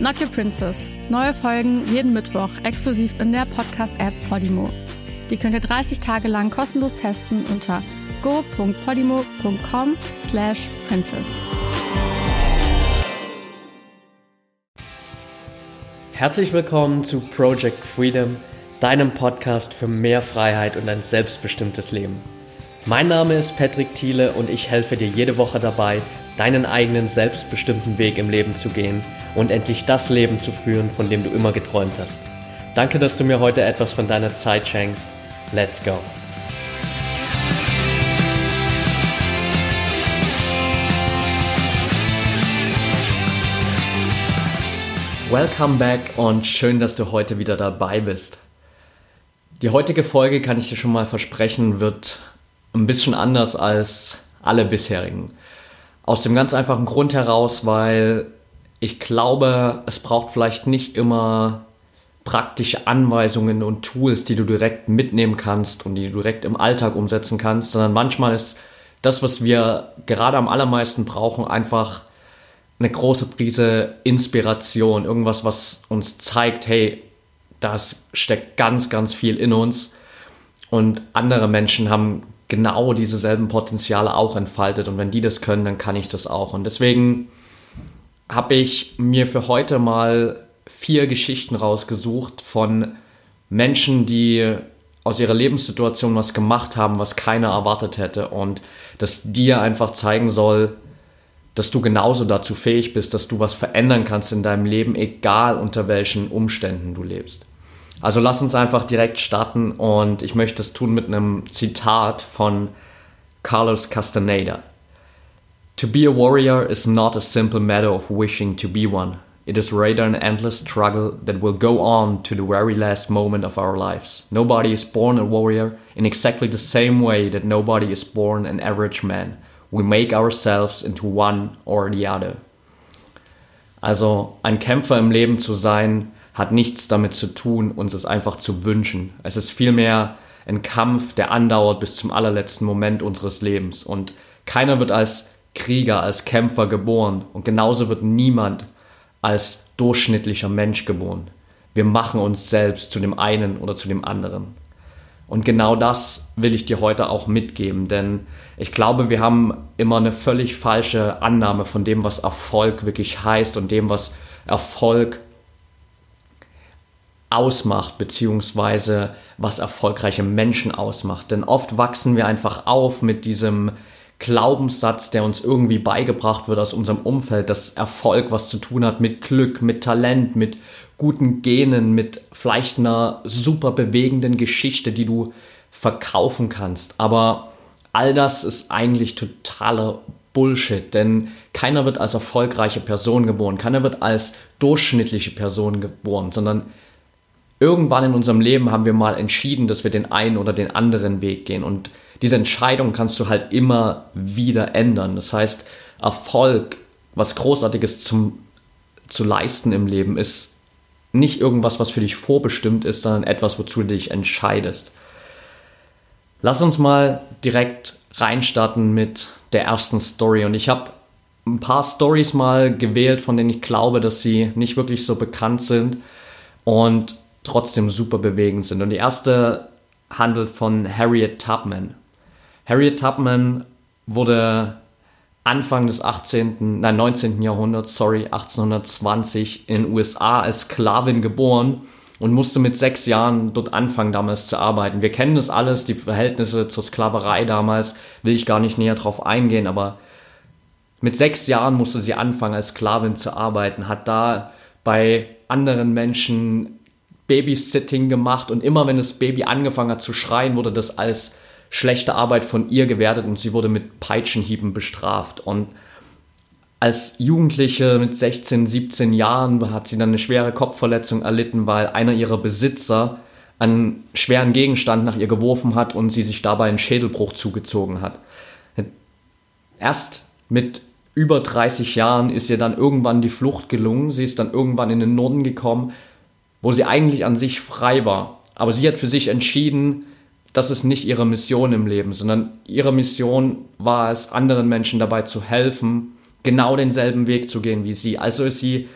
Not Your Princess. Neue Folgen jeden Mittwoch exklusiv in der Podcast-App Podimo. Die könnt ihr 30 Tage lang kostenlos testen unter go.podimo.com slash princess. Herzlich willkommen zu Project Freedom, deinem Podcast für mehr Freiheit und ein selbstbestimmtes Leben. Mein Name ist Patrick Thiele und ich helfe dir jede Woche dabei, deinen eigenen selbstbestimmten Weg im Leben zu gehen und endlich das Leben zu führen, von dem du immer geträumt hast. Danke, dass du mir heute etwas von deiner Zeit schenkst. Let's go! Welcome back und schön, dass du heute wieder dabei bist. Die heutige Folge, kann ich dir schon mal versprechen, wird ein bisschen anders als alle bisherigen. Aus dem ganz einfachen Grund heraus, weil ich glaube, es braucht vielleicht nicht immer praktische Anweisungen und Tools, die du direkt mitnehmen kannst und die du direkt im Alltag umsetzen kannst, sondern manchmal ist das, was wir gerade am allermeisten brauchen, einfach eine große Prise Inspiration, irgendwas, was uns zeigt, hey, das steckt ganz, ganz viel in uns und andere Menschen haben genau dieselben Potenziale auch entfaltet und wenn die das können, dann kann ich das auch und deswegen habe ich mir für heute mal vier Geschichten rausgesucht von Menschen, die aus ihrer Lebenssituation was gemacht haben, was keiner erwartet hätte und das dir einfach zeigen soll, dass du genauso dazu fähig bist, dass du was verändern kannst in deinem Leben, egal unter welchen Umständen du lebst. Also lass uns einfach direkt starten und ich möchte es tun mit einem Zitat von Carlos Castaneda. To be a warrior is not a simple matter of wishing to be one. It is rather an endless struggle that will go on to the very last moment of our lives. Nobody is born a warrior in exactly the same way that nobody is born an average man. We make ourselves into one or the other. Also ein Kämpfer im Leben zu sein, hat nichts damit zu tun, uns es einfach zu wünschen. Es ist vielmehr ein Kampf, der andauert bis zum allerletzten Moment unseres Lebens. Und keiner wird als Krieger, als Kämpfer geboren. Und genauso wird niemand als durchschnittlicher Mensch geboren. Wir machen uns selbst zu dem einen oder zu dem anderen. Und genau das will ich dir heute auch mitgeben, denn ich glaube, wir haben immer eine völlig falsche Annahme von dem, was Erfolg wirklich heißt und dem, was Erfolg ausmacht, beziehungsweise was erfolgreiche Menschen ausmacht. Denn oft wachsen wir einfach auf mit diesem Glaubenssatz, der uns irgendwie beigebracht wird aus unserem Umfeld, dass Erfolg was zu tun hat mit Glück, mit Talent, mit guten Genen, mit vielleicht einer super bewegenden Geschichte, die du verkaufen kannst. Aber all das ist eigentlich totaler Bullshit, denn keiner wird als erfolgreiche Person geboren, keiner wird als durchschnittliche Person geboren, sondern irgendwann in unserem Leben haben wir mal entschieden, dass wir den einen oder den anderen Weg gehen und diese Entscheidung kannst du halt immer wieder ändern. Das heißt, Erfolg, was Großartiges zum, zu leisten im Leben, ist nicht irgendwas, was für dich vorbestimmt ist, sondern etwas, wozu du dich entscheidest. Lass uns mal direkt reinstarten mit der ersten Story. Und ich habe ein paar Stories mal gewählt, von denen ich glaube, dass sie nicht wirklich so bekannt sind und trotzdem super bewegend sind. Und die erste handelt von Harriet Tubman. Harriet Tubman wurde Anfang des 18., nein, 19. Jahrhunderts, sorry, 1820 in USA als Sklavin geboren und musste mit sechs Jahren dort anfangen, damals zu arbeiten. Wir kennen das alles, die Verhältnisse zur Sklaverei damals, will ich gar nicht näher drauf eingehen, aber mit sechs Jahren musste sie anfangen, als Sklavin zu arbeiten, hat da bei anderen Menschen Babysitting gemacht und immer wenn das Baby angefangen hat zu schreien, wurde das als schlechte Arbeit von ihr gewertet und sie wurde mit Peitschenhieben bestraft. Und als Jugendliche mit 16, 17 Jahren hat sie dann eine schwere Kopfverletzung erlitten, weil einer ihrer Besitzer einen schweren Gegenstand nach ihr geworfen hat und sie sich dabei einen Schädelbruch zugezogen hat. Erst mit über 30 Jahren ist ihr dann irgendwann die Flucht gelungen. Sie ist dann irgendwann in den Norden gekommen, wo sie eigentlich an sich frei war. Aber sie hat für sich entschieden, das ist nicht ihre Mission im Leben, sondern ihre Mission war es, anderen Menschen dabei zu helfen, genau denselben Weg zu gehen wie sie. Also ist sie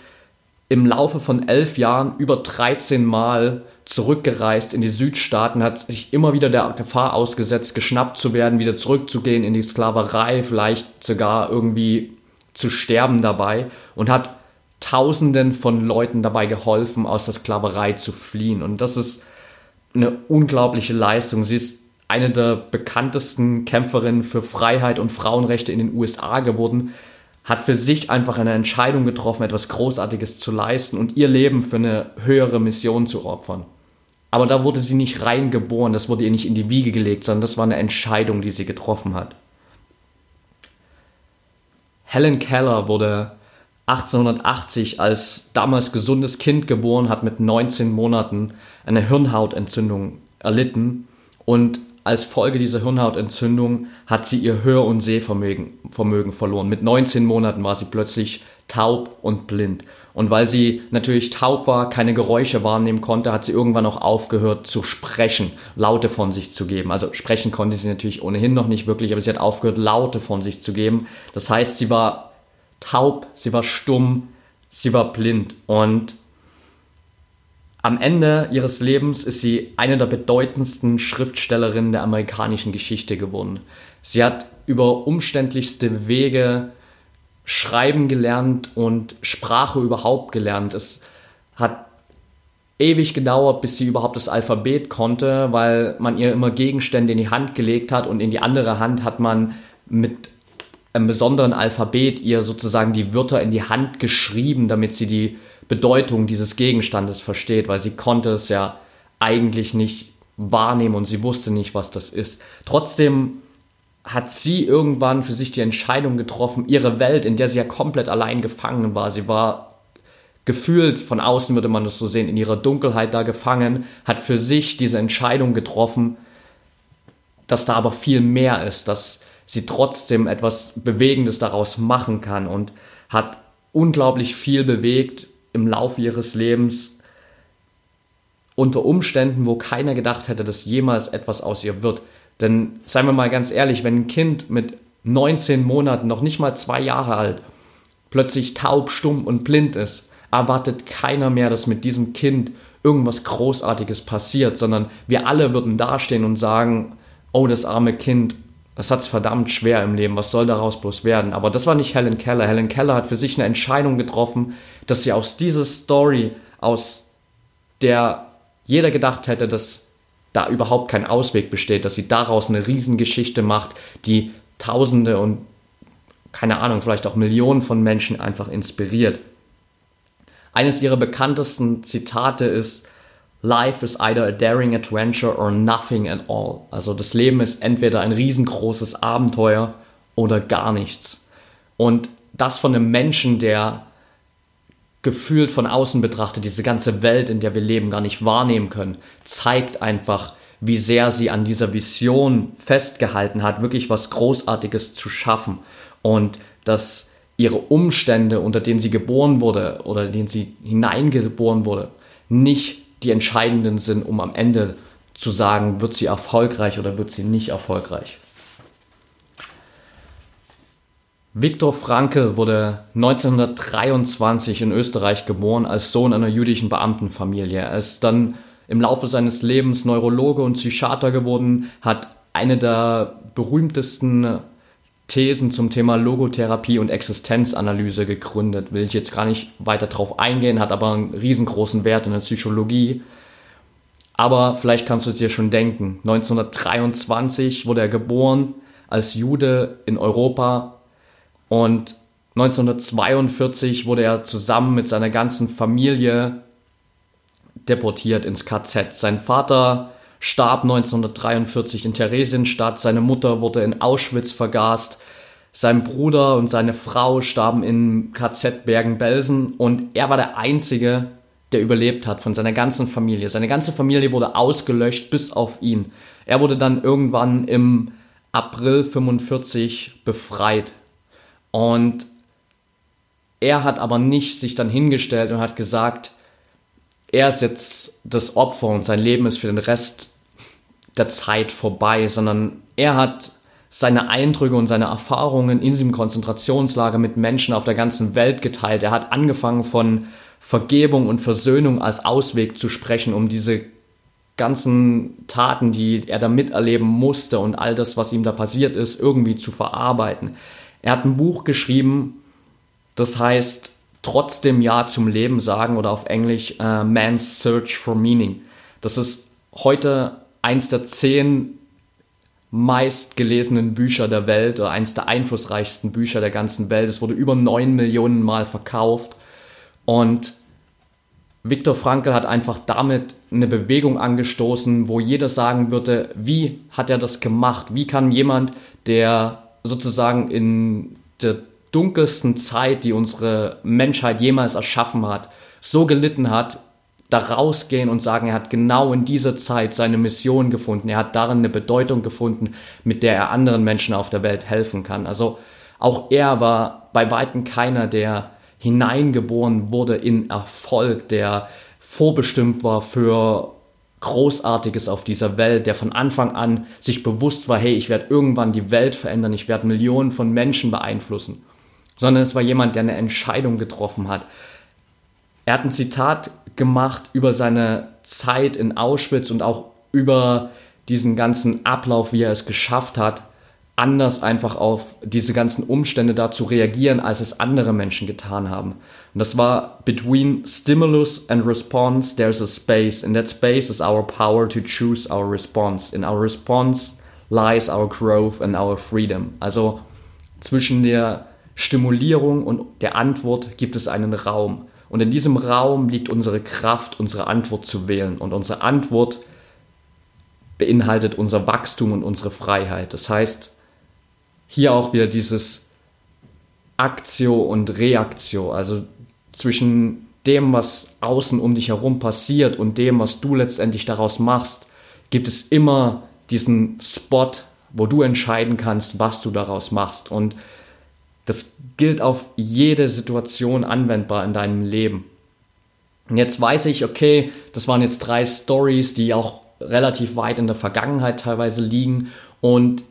im Laufe von elf Jahren über 13 Mal zurückgereist in die Südstaaten, hat sich immer wieder der Gefahr ausgesetzt, geschnappt zu werden, wieder zurückzugehen in die Sklaverei, vielleicht sogar irgendwie zu sterben dabei und hat Tausenden von Leuten dabei geholfen, aus der Sklaverei zu fliehen. Und das ist eine unglaubliche Leistung. Sie ist eine der bekanntesten Kämpferinnen für Freiheit und Frauenrechte in den USA geworden, hat für sich einfach eine Entscheidung getroffen, etwas Großartiges zu leisten und ihr Leben für eine höhere Mission zu opfern. Aber da wurde sie nicht reingeboren, das wurde ihr nicht in die Wiege gelegt, sondern das war eine Entscheidung, die sie getroffen hat. Helen Keller wurde 1880 als damals gesundes Kind geboren, hat mit 19 Monaten eine Hirnhautentzündung erlitten und als Folge dieser Hirnhautentzündung hat sie ihr Hör- und Sehvermögen Vermögen verloren. Mit 19 Monaten war sie plötzlich taub und blind. Und weil sie natürlich taub war, keine Geräusche wahrnehmen konnte, hat sie irgendwann auch aufgehört zu sprechen, Laute von sich zu geben. Also sprechen konnte sie natürlich ohnehin noch nicht wirklich, aber sie hat aufgehört, Laute von sich zu geben. Das heißt, sie war taub, sie war stumm, sie war blind. Und am Ende ihres Lebens ist sie eine der bedeutendsten Schriftstellerinnen der amerikanischen Geschichte geworden. Sie hat über umständlichste Wege schreiben gelernt und Sprache überhaupt gelernt. Es hat ewig gedauert, bis sie überhaupt das Alphabet konnte, weil man ihr immer Gegenstände in die Hand gelegt hat und in die andere Hand hat man mit einem besonderen Alphabet ihr sozusagen die Wörter in die Hand geschrieben, damit sie die Bedeutung dieses Gegenstandes versteht, weil sie konnte es ja eigentlich nicht wahrnehmen und sie wusste nicht, was das ist. Trotzdem hat sie irgendwann für sich die Entscheidung getroffen, ihre Welt, in der sie ja komplett allein gefangen war, sie war gefühlt, von außen würde man das so sehen, in ihrer Dunkelheit da gefangen, hat für sich diese Entscheidung getroffen, dass da aber viel mehr ist, dass sie trotzdem etwas Bewegendes daraus machen kann und hat unglaublich viel bewegt im Laufe ihres Lebens unter Umständen, wo keiner gedacht hätte, dass jemals etwas aus ihr wird. Denn seien wir mal ganz ehrlich, wenn ein Kind mit 19 Monaten, noch nicht mal zwei Jahre alt, plötzlich taub, stumm und blind ist, erwartet keiner mehr, dass mit diesem Kind irgendwas Großartiges passiert, sondern wir alle würden dastehen und sagen, oh, das arme Kind, das hat es verdammt schwer im Leben, was soll daraus bloß werden? Aber das war nicht Helen Keller. Helen Keller hat für sich eine Entscheidung getroffen, dass sie aus dieser Story, aus der jeder gedacht hätte, dass da überhaupt kein Ausweg besteht, dass sie daraus eine Riesengeschichte macht, die Tausende und keine Ahnung, vielleicht auch Millionen von Menschen einfach inspiriert. Eines ihrer bekanntesten Zitate ist, Life is either a daring adventure or nothing at all. Also das Leben ist entweder ein riesengroßes Abenteuer oder gar nichts. Und das von einem Menschen, der gefühlt von außen betrachtet diese ganze Welt, in der wir leben, gar nicht wahrnehmen können, zeigt einfach, wie sehr sie an dieser Vision festgehalten hat, wirklich was Großartiges zu schaffen. Und dass ihre Umstände, unter denen sie geboren wurde oder in denen sie hineingeboren wurde, nicht die entscheidenden sind, um am Ende zu sagen, wird sie erfolgreich oder wird sie nicht erfolgreich. Viktor Frankl wurde 1923 in Österreich geboren als Sohn einer jüdischen Beamtenfamilie. Er ist dann im Laufe seines Lebens Neurologe und Psychiater geworden, hat eine der berühmtesten Thesen zum Thema Logotherapie und Existenzanalyse gegründet. Will ich jetzt gar nicht weiter drauf eingehen, hat aber einen riesengroßen Wert in der Psychologie. Aber vielleicht kannst du es dir schon denken. 1923 wurde er geboren als Jude in Europa und 1942 wurde er zusammen mit seiner ganzen Familie deportiert ins KZ. Sein Vater starb 1943 in Theresienstadt, seine Mutter wurde in Auschwitz vergast, sein Bruder und seine Frau starben in KZ Bergen-Belsen und er war der Einzige, der überlebt hat, von seiner ganzen Familie. Seine ganze Familie wurde ausgelöscht bis auf ihn. Er wurde dann irgendwann im April 45 befreit. Und er hat aber nicht sich dann hingestellt und hat gesagt, er ist jetzt das Opfer und sein Leben ist für den Rest der Zeit vorbei, sondern er hat seine Eindrücke und seine Erfahrungen in diesem Konzentrationslager mit Menschen auf der ganzen Welt geteilt. Er hat angefangen von Vergebung und Versöhnung als Ausweg zu sprechen, um diese ganzen Taten, die er da miterleben musste und all das, was ihm da passiert ist, irgendwie zu verarbeiten. Er hat ein Buch geschrieben, das heißt Trotzdem Ja zum Leben sagen oder auf Englisch uh, Man's Search for Meaning. Das ist heute eins der zehn meistgelesenen Bücher der Welt oder eins der einflussreichsten Bücher der ganzen Welt. Es wurde über neun Millionen Mal verkauft und Viktor Frankl hat einfach damit eine Bewegung angestoßen, wo jeder sagen würde, wie hat er das gemacht? Wie kann jemand, der sozusagen in der dunkelsten Zeit, die unsere Menschheit jemals erschaffen hat, so gelitten hat, da rausgehen und sagen, er hat genau in dieser Zeit seine Mission gefunden. Er hat darin eine Bedeutung gefunden, mit der er anderen Menschen auf der Welt helfen kann. Also auch er war bei weitem keiner, der hineingeboren wurde in Erfolg, der vorbestimmt war für Großartiges auf dieser Welt, der von Anfang an sich bewusst war, hey, ich werde irgendwann die Welt verändern, ich werde Millionen von Menschen beeinflussen, sondern es war jemand, der eine Entscheidung getroffen hat. Er hat ein Zitat gemacht über seine Zeit in Auschwitz und auch über diesen ganzen Ablauf, wie er es geschafft hat, anders einfach auf diese ganzen Umstände da zu reagieren, als es andere Menschen getan haben. Und das war between stimulus and response, there's a space. In that space is our power to choose our response. In our response lies our growth and our freedom. Also zwischen der Stimulierung und der Antwort gibt es einen Raum. Und in diesem Raum liegt unsere Kraft, unsere Antwort zu wählen. Und unsere Antwort beinhaltet unser Wachstum und unsere Freiheit. Das heißt, hier auch wieder dieses Aktio und Reaktio, also zwischen dem, was außen um dich herum passiert und dem, was du letztendlich daraus machst, gibt es immer diesen Spot, wo du entscheiden kannst, was du daraus machst. Und das gilt auf jede Situation anwendbar in deinem Leben. Und jetzt weiß ich, okay, das waren jetzt drei Stories, die auch relativ weit in der Vergangenheit teilweise liegen. Und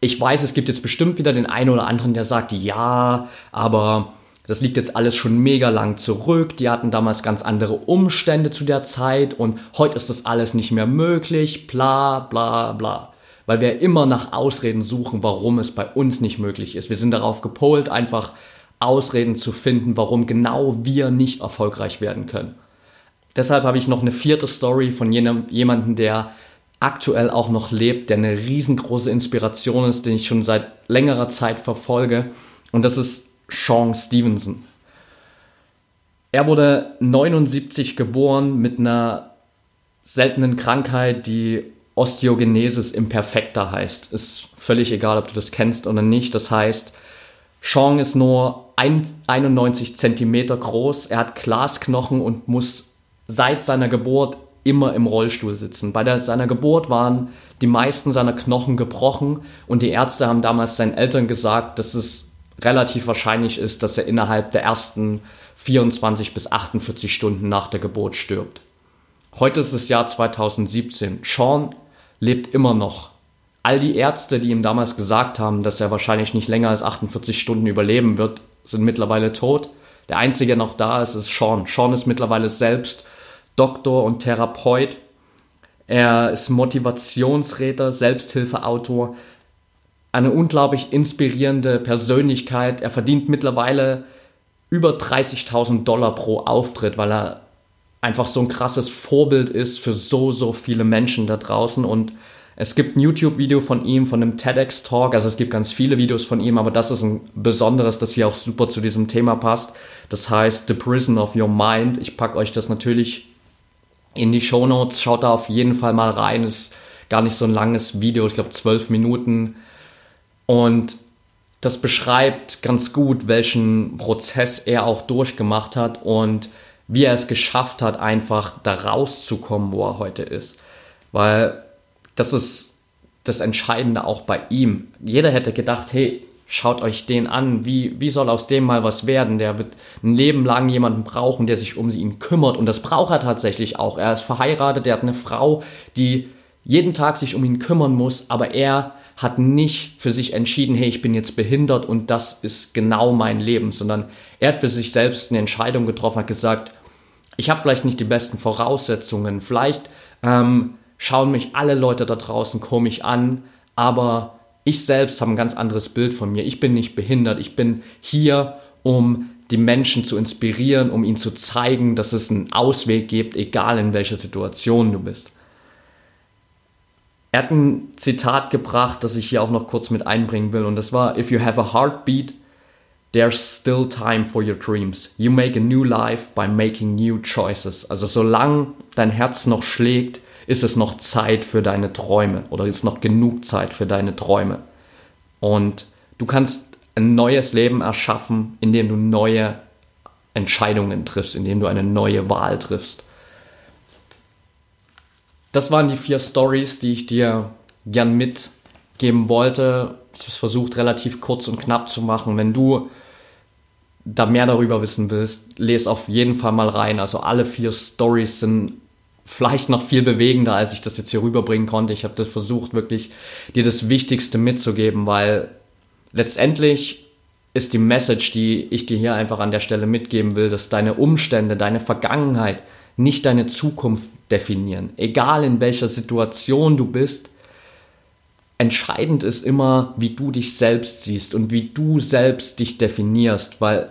ich weiß, es gibt jetzt bestimmt wieder den einen oder anderen, der sagt, ja, aber das liegt jetzt alles schon mega lang zurück. Die hatten damals ganz andere Umstände zu der Zeit und heute ist das alles nicht mehr möglich, bla bla bla weil wir immer nach Ausreden suchen, warum es bei uns nicht möglich ist. Wir sind darauf gepolt, einfach Ausreden zu finden, warum genau wir nicht erfolgreich werden können. Deshalb habe ich noch eine vierte Story von jenem, jemandem, der aktuell auch noch lebt, der eine riesengroße Inspiration ist, den ich schon seit längerer Zeit verfolge. Und das ist Sean Stevenson. Er wurde 79 geboren mit einer seltenen Krankheit, die Osteogenesis imperfecta heißt. Ist völlig egal, ob du das kennst oder nicht. Das heißt, Sean ist nur 91 Zentimeter groß, er hat Glasknochen und muss seit seiner Geburt immer im Rollstuhl sitzen. Bei der, seiner Geburt waren die meisten seiner Knochen gebrochen und die Ärzte haben damals seinen Eltern gesagt, dass es relativ wahrscheinlich ist, dass er innerhalb der ersten 24 bis 48 Stunden nach der Geburt stirbt. Heute ist das Jahr 2017. Sean lebt immer noch. All die Ärzte, die ihm damals gesagt haben, dass er wahrscheinlich nicht länger als 48 Stunden überleben wird, sind mittlerweile tot. Der einzige, der noch da ist, ist Sean. Sean ist mittlerweile selbst Doktor und Therapeut. Er ist Motivationsräter, Selbsthilfeautor, eine unglaublich inspirierende Persönlichkeit. Er verdient mittlerweile über 30.000 Dollar pro Auftritt, weil er einfach so ein krasses Vorbild ist für so, so viele Menschen da draußen. Und es gibt ein YouTube-Video von ihm, von einem TEDx-Talk. Also es gibt ganz viele Videos von ihm, aber das ist ein besonderes, das hier auch super zu diesem Thema passt. Das heißt The Prison of Your Mind. Ich packe euch das natürlich in die Show Notes. Schaut da auf jeden Fall mal rein. Ist gar nicht so ein langes Video, ich glaube zwölf Minuten. Und das beschreibt ganz gut, welchen Prozess er auch durchgemacht hat und wie er es geschafft hat, einfach da rauszukommen, wo er heute ist. Weil das ist das Entscheidende auch bei ihm. Jeder hätte gedacht, hey, schaut euch den an, wie, wie soll aus dem mal was werden? Der wird ein Leben lang jemanden brauchen, der sich um ihn kümmert und das braucht er tatsächlich auch. Er ist verheiratet, er hat eine Frau, die jeden Tag sich um ihn kümmern muss, aber er hat nicht für sich entschieden, hey, ich bin jetzt behindert und das ist genau mein Leben, sondern er hat für sich selbst eine Entscheidung getroffen, hat gesagt, ich habe vielleicht nicht die besten Voraussetzungen, vielleicht ähm, schauen mich alle Leute da draußen komisch an, aber ich selbst habe ein ganz anderes Bild von mir. Ich bin nicht behindert. Ich bin hier, um die Menschen zu inspirieren, um ihnen zu zeigen, dass es einen Ausweg gibt, egal in welcher Situation du bist. Er hat ein Zitat gebracht, das ich hier auch noch kurz mit einbringen will, und das war: If you have a heartbeat, there's still time for your dreams. You make a new life by making new choices. Also solange dein Herz noch schlägt, ist es noch Zeit für deine Träume oder ist noch genug Zeit für deine Träume. Und du kannst ein neues Leben erschaffen, indem du neue Entscheidungen triffst, indem du eine neue Wahl triffst. Das waren die vier Stories, die ich dir gern mitgeben wollte. Ich habe es versucht, relativ kurz und knapp zu machen. Wenn du da mehr darüber wissen willst, lese auf jeden Fall mal rein. Also alle vier Stories sind vielleicht noch viel bewegender, als ich das jetzt hier rüberbringen konnte. Ich habe das versucht, wirklich dir das Wichtigste mitzugeben, weil letztendlich ist die Message, die ich dir hier einfach an der Stelle mitgeben will, dass deine Umstände, deine Vergangenheit nicht deine Zukunft definieren. Egal in welcher Situation du bist, entscheidend ist immer, wie du dich selbst siehst und wie du selbst dich definierst, weil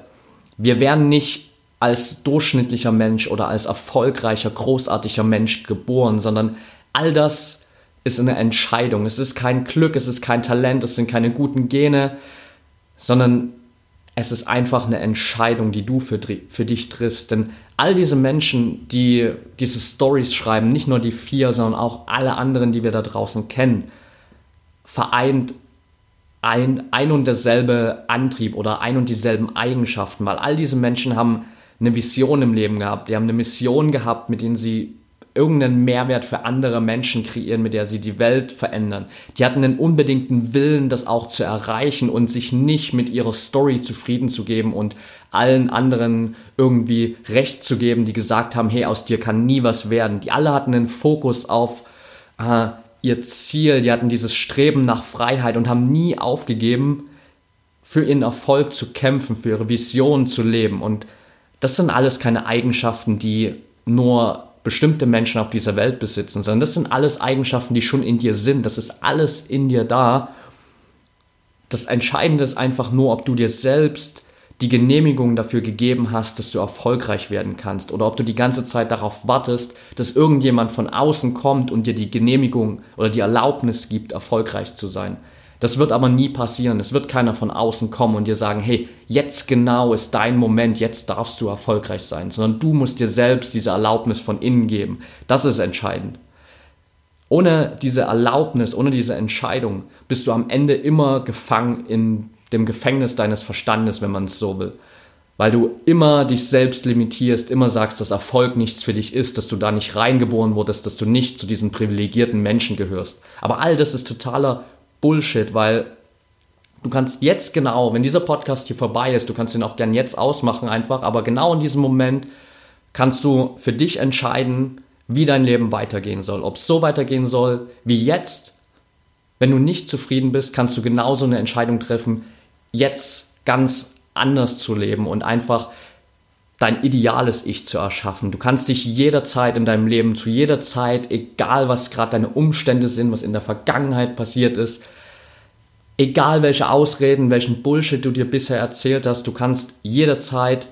wir werden nicht als durchschnittlicher Mensch oder als erfolgreicher, großartiger Mensch geboren, sondern all das ist eine Entscheidung. Es ist kein Glück, es ist kein Talent, es sind keine guten Gene, sondern es ist einfach eine Entscheidung, die du für, für dich triffst. Denn all diese Menschen, die diese Stories schreiben, nicht nur die vier, sondern auch alle anderen, die wir da draußen kennen, vereint ein, ein und derselbe Antrieb oder ein und dieselben Eigenschaften, weil all diese Menschen haben eine Vision im Leben gehabt, die haben eine Mission gehabt, mit denen sie irgendeinen Mehrwert für andere Menschen kreieren, mit der sie die Welt verändern. Die hatten einen unbedingten Willen, das auch zu erreichen und sich nicht mit ihrer Story zufrieden zu geben und allen anderen irgendwie Recht zu geben, die gesagt haben, hey, aus dir kann nie was werden. Die alle hatten einen Fokus auf äh, ihr Ziel, die hatten dieses Streben nach Freiheit und haben nie aufgegeben, für ihren Erfolg zu kämpfen, für ihre Vision zu leben und das sind alles keine Eigenschaften, die nur bestimmte Menschen auf dieser Welt besitzen, sondern das sind alles Eigenschaften, die schon in dir sind. Das ist alles in dir da. Das Entscheidende ist einfach nur, ob du dir selbst die Genehmigung dafür gegeben hast, dass du erfolgreich werden kannst oder ob du die ganze Zeit darauf wartest, dass irgendjemand von außen kommt und dir die Genehmigung oder die Erlaubnis gibt, erfolgreich zu sein. Das wird aber nie passieren. Es wird keiner von außen kommen und dir sagen, hey, jetzt genau ist dein Moment, jetzt darfst du erfolgreich sein, sondern du musst dir selbst diese Erlaubnis von innen geben. Das ist entscheidend. Ohne diese Erlaubnis, ohne diese Entscheidung bist du am Ende immer gefangen in dem Gefängnis deines Verstandes, wenn man es so will. Weil du immer dich selbst limitierst, immer sagst, dass Erfolg nichts für dich ist, dass du da nicht reingeboren wurdest, dass du nicht zu diesen privilegierten Menschen gehörst. Aber all das ist totaler Bullshit, weil du kannst jetzt genau, wenn dieser Podcast hier vorbei ist, du kannst ihn auch gern jetzt ausmachen einfach, aber genau in diesem Moment kannst du für dich entscheiden, wie dein Leben weitergehen soll. Ob es so weitergehen soll wie jetzt. Wenn du nicht zufrieden bist, kannst du genauso eine Entscheidung treffen, jetzt ganz anders zu leben und einfach dein ideales Ich zu erschaffen. Du kannst dich jederzeit in deinem Leben, zu jeder Zeit, egal was gerade deine Umstände sind, was in der Vergangenheit passiert ist, egal welche Ausreden, welchen Bullshit du dir bisher erzählt hast, du kannst jederzeit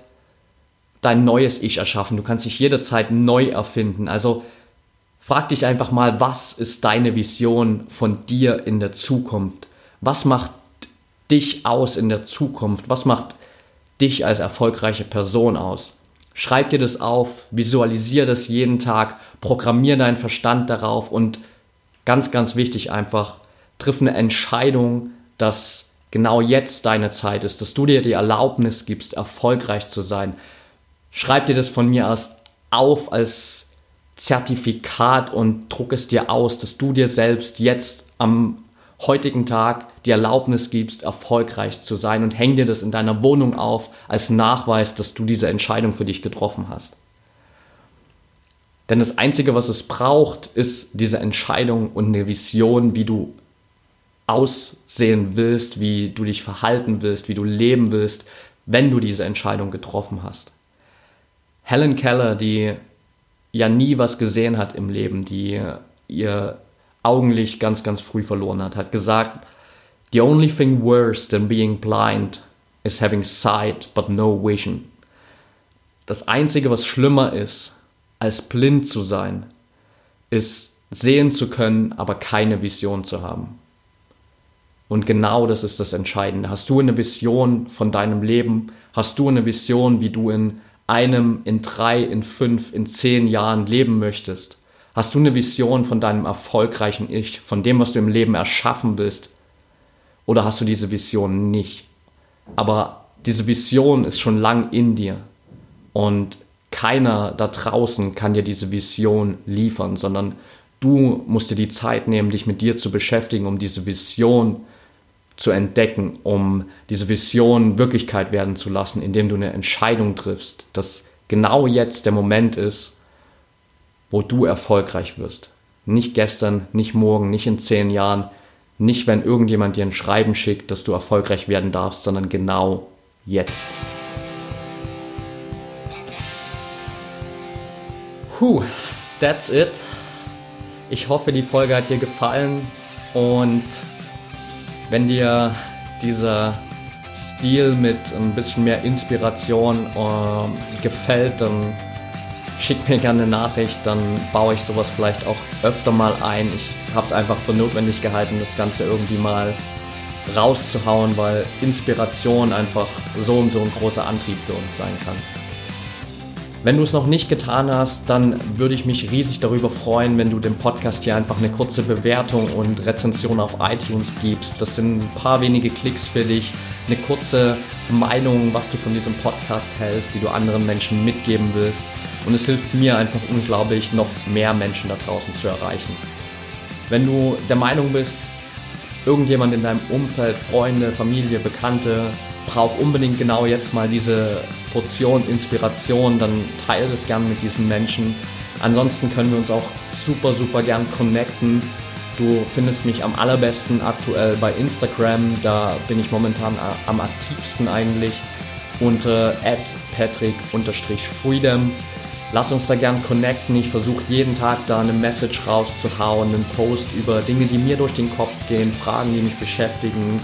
dein neues Ich erschaffen. Du kannst dich jederzeit neu erfinden. Also frag dich einfach mal, was ist deine Vision von dir in der Zukunft? Was macht dich aus in der Zukunft? Was macht dich als erfolgreiche Person aus? Schreib dir das auf, visualisier das jeden Tag, programmier deinen Verstand darauf und ganz, ganz wichtig einfach, triff eine Entscheidung, dass genau jetzt deine Zeit ist, dass du dir die Erlaubnis gibst, erfolgreich zu sein. schreib dir das von mir erst auf als Zertifikat und druck es dir aus, dass du dir selbst jetzt am heutigen Tag die Erlaubnis gibst, erfolgreich zu sein und häng dir das in deiner Wohnung auf als Nachweis, dass du diese Entscheidung für dich getroffen hast. Denn das Einzige, was es braucht, ist diese Entscheidung und eine Vision, wie du aussehen willst, wie du dich verhalten willst, wie du leben willst, wenn du diese Entscheidung getroffen hast. Helen Keller, die ja nie was gesehen hat im Leben, die ihr Augenlicht ganz, ganz früh verloren hat, hat gesagt, The only thing worse than being blind is having sight but no vision. Das Einzige, was schlimmer ist, als blind zu sein, ist sehen zu können, aber keine Vision zu haben. Und genau das ist das Entscheidende. Hast du eine Vision von deinem Leben? Hast du eine Vision, wie du in einem, in drei, in fünf, in zehn Jahren leben möchtest? Hast du eine Vision von deinem erfolgreichen Ich, von dem, was du im Leben erschaffen willst? Oder hast du diese Vision nicht? Aber diese Vision ist schon lang in dir. Und keiner da draußen kann dir diese Vision liefern, sondern du musst dir die Zeit nehmen, dich mit dir zu beschäftigen, um diese Vision zu entdecken, um diese Vision Wirklichkeit werden zu lassen, indem du eine Entscheidung triffst, dass genau jetzt der Moment ist, wo du erfolgreich wirst. Nicht gestern, nicht morgen, nicht in zehn Jahren, nicht wenn irgendjemand dir ein Schreiben schickt, dass du erfolgreich werden darfst, sondern genau jetzt. Puh, that's it. Ich hoffe, die Folge hat dir gefallen und wenn dir dieser Stil mit ein bisschen mehr Inspiration äh, gefällt, dann schick mir gerne eine Nachricht, dann baue ich sowas vielleicht auch öfter mal ein. Ich habe es einfach für notwendig gehalten, das Ganze irgendwie mal rauszuhauen, weil Inspiration einfach so und so ein großer Antrieb für uns sein kann. Wenn du es noch nicht getan hast, dann würde ich mich riesig darüber freuen, wenn du dem Podcast hier einfach eine kurze Bewertung und Rezension auf iTunes gibst. Das sind ein paar wenige Klicks für dich, eine kurze Meinung, was du von diesem Podcast hältst, die du anderen Menschen mitgeben willst. Und es hilft mir einfach unglaublich, noch mehr Menschen da draußen zu erreichen. Wenn du der Meinung bist, irgendjemand in deinem Umfeld, Freunde, Familie, Bekannte, braucht unbedingt genau jetzt mal diese Portion Inspiration, dann teile es gern mit diesen Menschen. Ansonsten können wir uns auch super, super gern connecten. Du findest mich am allerbesten aktuell bei Instagram, da bin ich momentan am aktivsten eigentlich unter patrick-freedom. Lass uns da gern connecten. Ich versuche jeden Tag da eine Message rauszuhauen, einen Post über Dinge, die mir durch den Kopf gehen, Fragen, die mich beschäftigen,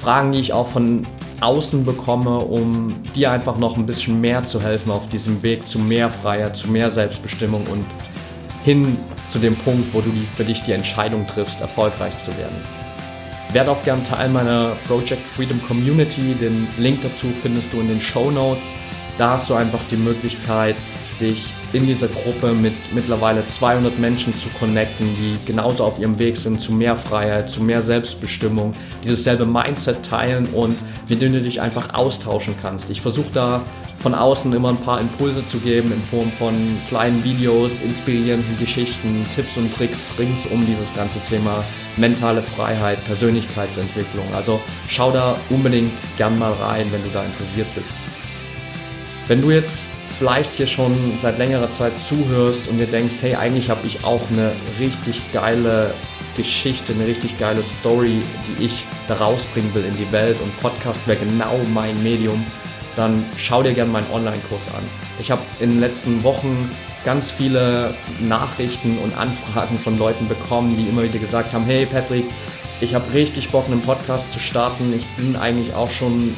Fragen, die ich auch von außen bekomme, um dir einfach noch ein bisschen mehr zu helfen auf diesem Weg zu mehr Freiheit, zu mehr Selbstbestimmung und hin zu dem Punkt, wo du für dich die Entscheidung triffst, erfolgreich zu werden. Werde auch gern Teil meiner Project Freedom Community. Den Link dazu findest du in den Show Notes. Da hast du einfach die Möglichkeit, dich in dieser Gruppe mit mittlerweile 200 Menschen zu connecten, die genauso auf ihrem Weg sind zu mehr Freiheit, zu mehr Selbstbestimmung, dieses selbe Mindset teilen und mit denen du dich einfach austauschen kannst. Ich versuche da von außen immer ein paar Impulse zu geben in Form von kleinen Videos, inspirierenden Geschichten, Tipps und Tricks rings um dieses ganze Thema mentale Freiheit, Persönlichkeitsentwicklung. Also schau da unbedingt gern mal rein, wenn du da interessiert bist. Wenn du jetzt vielleicht hier schon seit längerer Zeit zuhörst und dir denkst, hey, eigentlich habe ich auch eine richtig geile Geschichte, eine richtig geile Story, die ich da rausbringen will in die Welt und Podcast wäre genau mein Medium, dann schau dir gerne meinen Online-Kurs an. Ich habe in den letzten Wochen ganz viele Nachrichten und Anfragen von Leuten bekommen, die immer wieder gesagt haben, hey Patrick, ich habe richtig Bock, einen Podcast zu starten. Ich bin eigentlich auch schon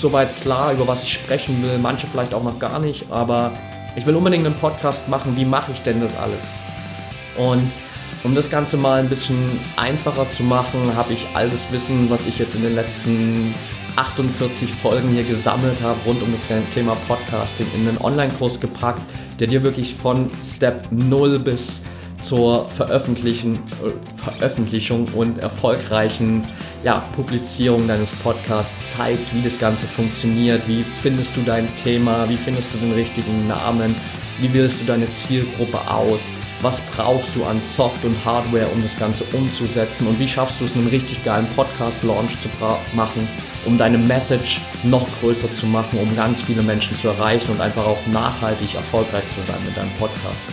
soweit klar, über was ich sprechen will. Manche vielleicht auch noch gar nicht, aber ich will unbedingt einen Podcast machen. Wie mache ich denn das alles? Und um das Ganze mal ein bisschen einfacher zu machen, habe ich all das Wissen, was ich jetzt in den letzten 48 Folgen hier gesammelt habe, rund um das Thema Podcasting in einen Online-Kurs gepackt, der dir wirklich von Step 0 bis zur Veröffentlichen, Veröffentlichung und erfolgreichen ja, Publizierung deines Podcasts zeigt, wie das Ganze funktioniert, wie findest du dein Thema, wie findest du den richtigen Namen, wie wählst du deine Zielgruppe aus, was brauchst du an Soft und Hardware, um das Ganze umzusetzen? Und wie schaffst du es, einen richtig geilen Podcast-Launch zu machen, um deine Message noch größer zu machen, um ganz viele Menschen zu erreichen und einfach auch nachhaltig erfolgreich zu sein mit deinem Podcast.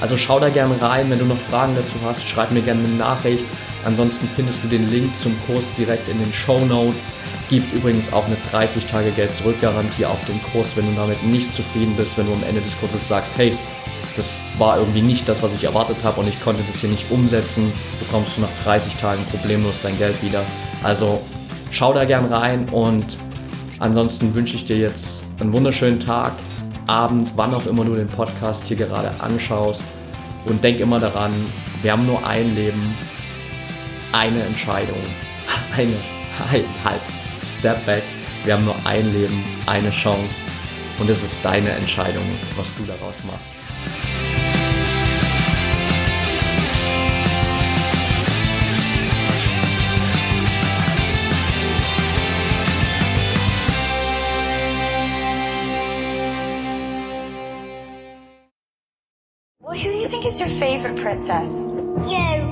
Also schau da gerne rein, wenn du noch Fragen dazu hast, schreib mir gerne eine Nachricht. Ansonsten findest du den Link zum Kurs direkt in den Show Notes. Gibt übrigens auch eine 30 Tage Geld zurück Garantie auf den Kurs, wenn du damit nicht zufrieden bist, wenn du am Ende des Kurses sagst, hey, das war irgendwie nicht das, was ich erwartet habe und ich konnte das hier nicht umsetzen, bekommst du nach 30 Tagen problemlos dein Geld wieder. Also schau da gern rein und ansonsten wünsche ich dir jetzt einen wunderschönen Tag, Abend, wann auch immer du den Podcast hier gerade anschaust und denk immer daran, wir haben nur ein Leben, eine Entscheidung, eine, halt, halt, Step Back, wir haben nur ein Leben, eine Chance und es ist deine Entscheidung, was du daraus machst. Well, who do you think is your favorite princess? You, yeah.